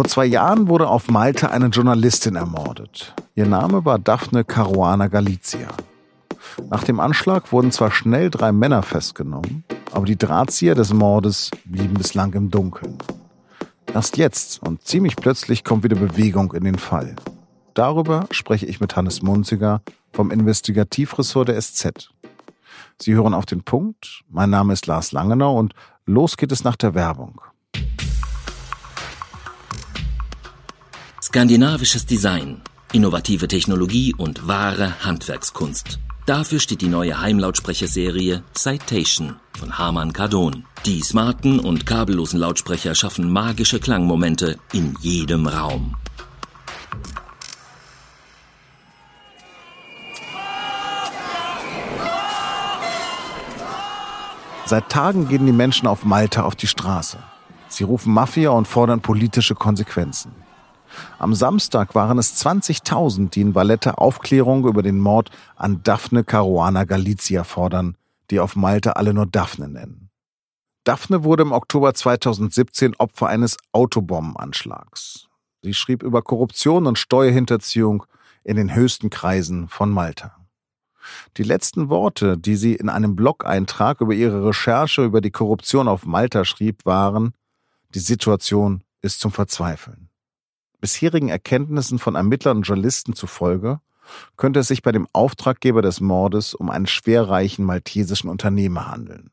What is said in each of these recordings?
Vor zwei Jahren wurde auf Malta eine Journalistin ermordet. Ihr Name war Daphne Caruana Galizia. Nach dem Anschlag wurden zwar schnell drei Männer festgenommen, aber die Drahtzieher des Mordes blieben bislang im Dunkeln. Erst jetzt und ziemlich plötzlich kommt wieder Bewegung in den Fall. Darüber spreche ich mit Hannes Munziger vom Investigativressort der SZ. Sie hören auf den Punkt. Mein Name ist Lars Langenau und los geht es nach der Werbung. Skandinavisches Design, innovative Technologie und wahre Handwerkskunst. Dafür steht die neue Heimlautsprecherserie Citation von Harman Kardon. Die smarten und kabellosen Lautsprecher schaffen magische Klangmomente in jedem Raum. Seit Tagen gehen die Menschen auf Malta auf die Straße. Sie rufen Mafia und fordern politische Konsequenzen. Am Samstag waren es 20.000, die in Valletta Aufklärung über den Mord an Daphne Caruana Galizia fordern, die auf Malta alle nur Daphne nennen. Daphne wurde im Oktober 2017 Opfer eines Autobombenanschlags. Sie schrieb über Korruption und Steuerhinterziehung in den höchsten Kreisen von Malta. Die letzten Worte, die sie in einem Blog-Eintrag über ihre Recherche über die Korruption auf Malta schrieb, waren, die Situation ist zum Verzweifeln. Bisherigen Erkenntnissen von Ermittlern und Journalisten zufolge könnte es sich bei dem Auftraggeber des Mordes um einen schwerreichen maltesischen Unternehmer handeln.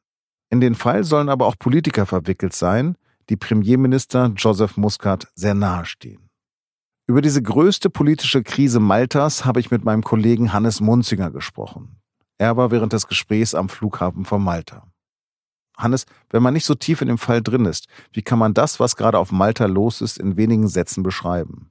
In den Fall sollen aber auch Politiker verwickelt sein, die Premierminister Joseph Muscat sehr nahestehen. Über diese größte politische Krise Maltas habe ich mit meinem Kollegen Hannes Munzinger gesprochen. Er war während des Gesprächs am Flughafen von Malta. Hannes, wenn man nicht so tief in dem Fall drin ist, wie kann man das, was gerade auf Malta los ist, in wenigen Sätzen beschreiben?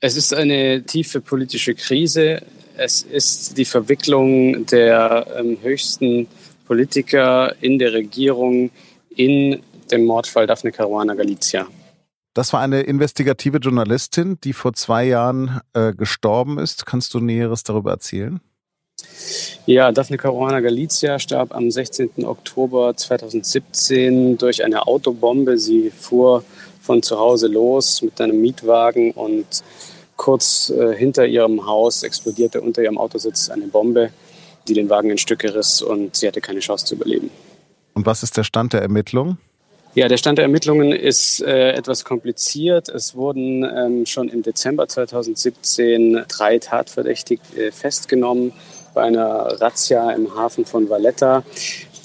Es ist eine tiefe politische Krise. Es ist die Verwicklung der ähm, höchsten Politiker in der Regierung in dem Mordfall Daphne Caruana Galizia. Das war eine investigative Journalistin, die vor zwei Jahren äh, gestorben ist. Kannst du Näheres darüber erzählen? Ja, Daphne Caruana Galizia starb am 16. Oktober 2017 durch eine Autobombe. Sie fuhr von zu Hause los mit einem Mietwagen und kurz äh, hinter ihrem Haus explodierte unter ihrem Autositz eine Bombe, die den Wagen in Stücke riss und sie hatte keine Chance zu überleben. Und was ist der Stand der Ermittlungen? Ja, der Stand der Ermittlungen ist äh, etwas kompliziert. Es wurden ähm, schon im Dezember 2017 drei Tatverdächtige äh, festgenommen bei einer Razzia im Hafen von Valletta.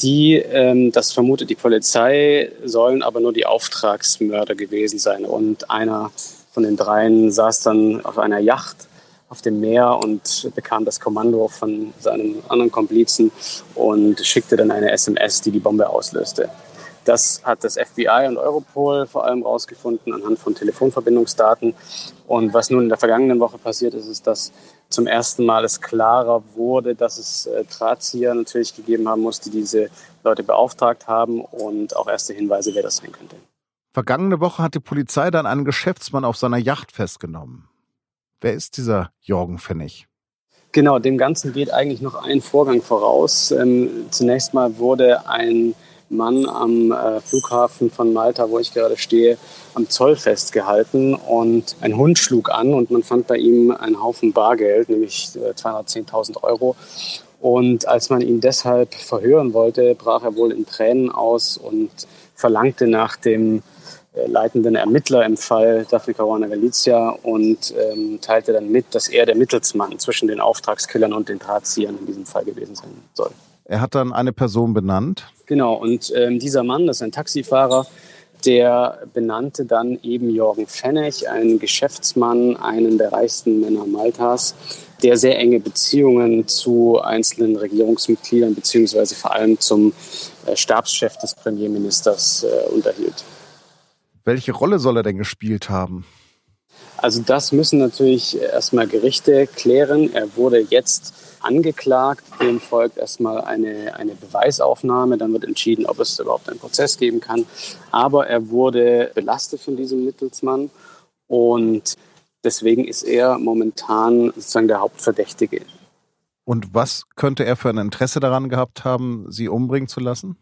Die, ähm, das vermutet die Polizei, sollen aber nur die Auftragsmörder gewesen sein. Und einer von den dreien saß dann auf einer Yacht auf dem Meer und bekam das Kommando von seinem anderen Komplizen und schickte dann eine SMS, die die Bombe auslöste. Das hat das FBI und Europol vor allem herausgefunden anhand von Telefonverbindungsdaten. Und was nun in der vergangenen Woche passiert ist, ist, dass zum ersten Mal es klarer wurde, dass es äh, Drahtzieher natürlich gegeben haben muss, die diese Leute beauftragt haben und auch erste Hinweise, wer das sein könnte. Vergangene Woche hat die Polizei dann einen Geschäftsmann auf seiner Yacht festgenommen. Wer ist dieser Jorgen Pfennig? Genau, dem Ganzen geht eigentlich noch ein Vorgang voraus. Ähm, zunächst mal wurde ein Mann am äh, Flughafen von Malta, wo ich gerade stehe, am Zoll festgehalten und ein Hund schlug an und man fand bei ihm einen Haufen Bargeld, nämlich äh, 210.000 Euro. Und als man ihn deshalb verhören wollte, brach er wohl in Tränen aus und verlangte nach dem äh, leitenden Ermittler im Fall Daphne Caruana Galizia und ähm, teilte dann mit, dass er der Mittelsmann zwischen den Auftragskillern und den Drahtziehern in diesem Fall gewesen sein soll. Er hat dann eine Person benannt. Genau, und ähm, dieser Mann, das ist ein Taxifahrer, der benannte dann eben Jorgen Fennech, einen Geschäftsmann, einen der reichsten Männer Maltas, der sehr enge Beziehungen zu einzelnen Regierungsmitgliedern beziehungsweise vor allem zum äh, Stabschef des Premierministers äh, unterhielt. Welche Rolle soll er denn gespielt haben? Also das müssen natürlich erstmal Gerichte klären. Er wurde jetzt angeklagt. Dem folgt erstmal eine, eine Beweisaufnahme. Dann wird entschieden, ob es überhaupt einen Prozess geben kann. Aber er wurde belastet von diesem Mittelsmann und deswegen ist er momentan sozusagen der Hauptverdächtige. Und was könnte er für ein Interesse daran gehabt haben, sie umbringen zu lassen?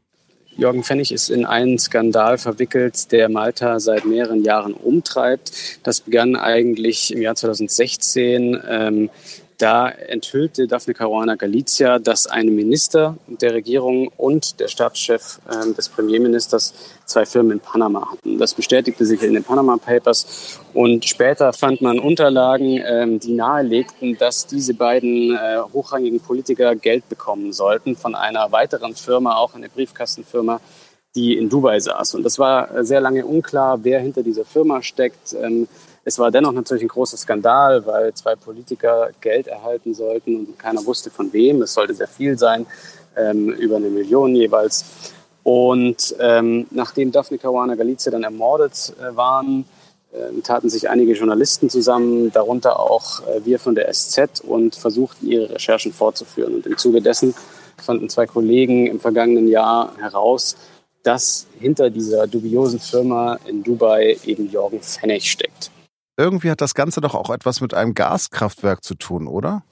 Jürgen Pfennig ist in einen Skandal verwickelt, der Malta seit mehreren Jahren umtreibt. Das begann eigentlich im Jahr 2016. Ähm, da enthüllte Daphne Caruana Galizia, dass ein Minister der Regierung und der Stabschef äh, des Premierministers zwei Firmen in Panama hatten. Das bestätigte sich in den Panama Papers und später fand man Unterlagen, äh, die nahelegten, dass diese beiden äh, hochrangigen Politiker Geld bekommen sollten von einer weiteren Firma, auch eine Briefkastenfirma, die in Dubai saß. Und das war sehr lange unklar, wer hinter dieser Firma steckt. Ähm, es war dennoch natürlich ein großer Skandal, weil zwei Politiker Geld erhalten sollten und keiner wusste von wem. Es sollte sehr viel sein, ähm, über eine Million jeweils. Und ähm, nachdem Daphne Caruana Galizia dann ermordet äh, waren, äh, taten sich einige Journalisten zusammen, darunter auch äh, wir von der SZ und versuchten ihre Recherchen fortzuführen. Und im Zuge dessen fanden zwei Kollegen im vergangenen Jahr heraus, dass hinter dieser dubiosen Firma in Dubai eben Jorgen Pfennig steckt irgendwie hat das Ganze doch auch etwas mit einem Gaskraftwerk zu tun, oder?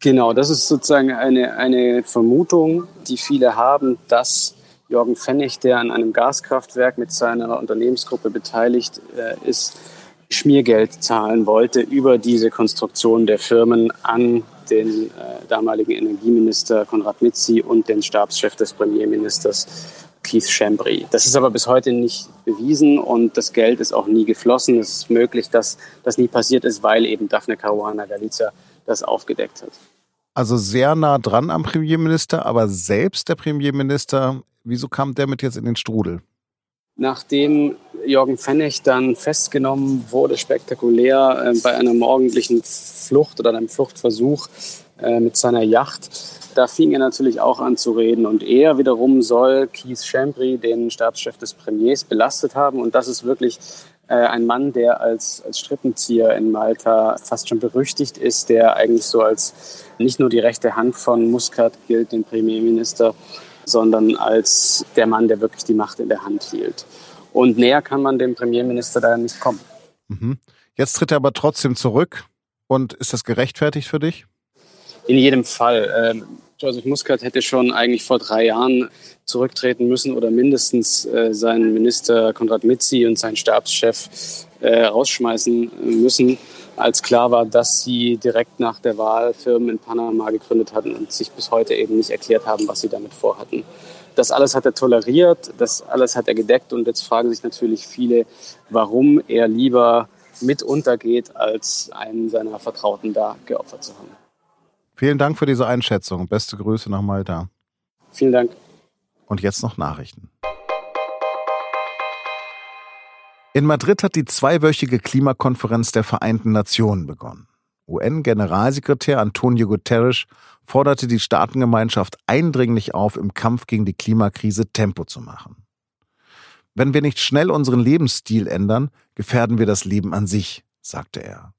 Genau, das ist sozusagen eine, eine Vermutung, die viele haben, dass Jorgen Pfennig, der an einem Gaskraftwerk mit seiner Unternehmensgruppe beteiligt äh, ist, Schmiergeld zahlen wollte über diese Konstruktion der Firmen an den äh, damaligen Energieminister Konrad Mitzi und den Stabschef des Premierministers Keith Chambry. Das ist aber bis heute nicht bewiesen und das Geld ist auch nie geflossen. Es ist möglich, dass das nie passiert ist, weil eben Daphne Caruana Galizia das aufgedeckt hat. Also sehr nah dran am Premierminister, aber selbst der Premierminister, wieso kam der mit jetzt in den Strudel? Nachdem Jorgen Pfennig dann festgenommen wurde, spektakulär äh, bei einer morgendlichen Flucht oder einem Fluchtversuch äh, mit seiner Yacht, da fing er natürlich auch an zu reden. Und er wiederum soll Keith Chambry, den Stabschef des Premiers, belastet haben. Und das ist wirklich äh, ein Mann, der als, als Strippenzieher in Malta fast schon berüchtigt ist, der eigentlich so als nicht nur die rechte Hand von Muscat gilt, den Premierminister, sondern als der Mann, der wirklich die Macht in der Hand hielt. Und näher kann man dem Premierminister da nicht kommen. Mhm. Jetzt tritt er aber trotzdem zurück. Und ist das gerechtfertigt für dich? In jedem Fall. Ähm, Joseph Muscat hätte schon eigentlich vor drei Jahren zurücktreten müssen oder mindestens äh, seinen Minister Konrad Mitzi und seinen Stabschef äh, rausschmeißen müssen, als klar war, dass sie direkt nach der Wahl Firmen in Panama gegründet hatten und sich bis heute eben nicht erklärt haben, was sie damit vorhatten. Das alles hat er toleriert, das alles hat er gedeckt und jetzt fragen sich natürlich viele, warum er lieber mit untergeht, als einen seiner Vertrauten da geopfert zu haben. Vielen Dank für diese Einschätzung. Beste Grüße nach Malta. Vielen Dank. Und jetzt noch Nachrichten. In Madrid hat die zweiwöchige Klimakonferenz der Vereinten Nationen begonnen. UN-Generalsekretär Antonio Guterres forderte die Staatengemeinschaft eindringlich auf, im Kampf gegen die Klimakrise Tempo zu machen. Wenn wir nicht schnell unseren Lebensstil ändern, gefährden wir das Leben an sich, sagte er.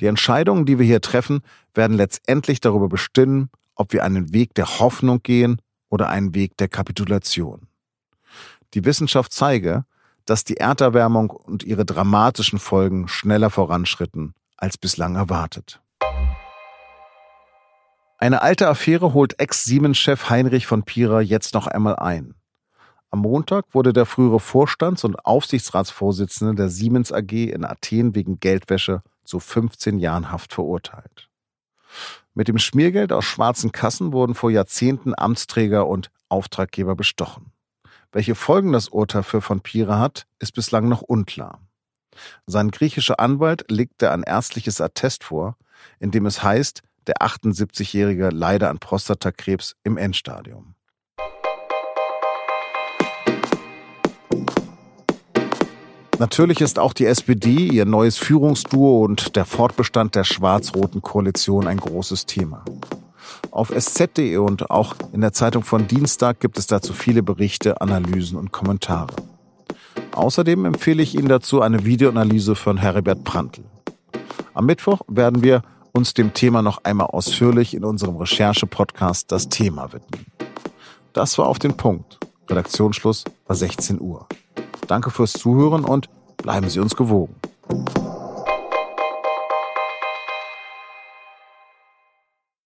Die Entscheidungen, die wir hier treffen, werden letztendlich darüber bestimmen, ob wir einen Weg der Hoffnung gehen oder einen Weg der Kapitulation. Die Wissenschaft zeige, dass die Erderwärmung und ihre dramatischen Folgen schneller voranschritten als bislang erwartet. Eine alte Affäre holt Ex-Siemens-Chef Heinrich von Pira jetzt noch einmal ein. Am Montag wurde der frühere Vorstands- und Aufsichtsratsvorsitzende der Siemens AG in Athen wegen Geldwäsche zu 15 Jahren Haft verurteilt. Mit dem Schmiergeld aus schwarzen Kassen wurden vor Jahrzehnten Amtsträger und Auftraggeber bestochen. Welche Folgen das Urteil für von Pira hat, ist bislang noch unklar. Sein griechischer Anwalt legte ein ärztliches Attest vor, in dem es heißt, der 78-Jährige leide an Prostatakrebs im Endstadium. Natürlich ist auch die SPD, ihr neues Führungsduo und der Fortbestand der schwarz-roten Koalition ein großes Thema. Auf sz.de und auch in der Zeitung von Dienstag gibt es dazu viele Berichte, Analysen und Kommentare. Außerdem empfehle ich Ihnen dazu eine Videoanalyse von Heribert Prantl. Am Mittwoch werden wir uns dem Thema noch einmal ausführlich in unserem Recherche-Podcast Das Thema widmen. Das war auf den Punkt. Redaktionsschluss war 16 Uhr. Danke fürs Zuhören und bleiben Sie uns gewogen.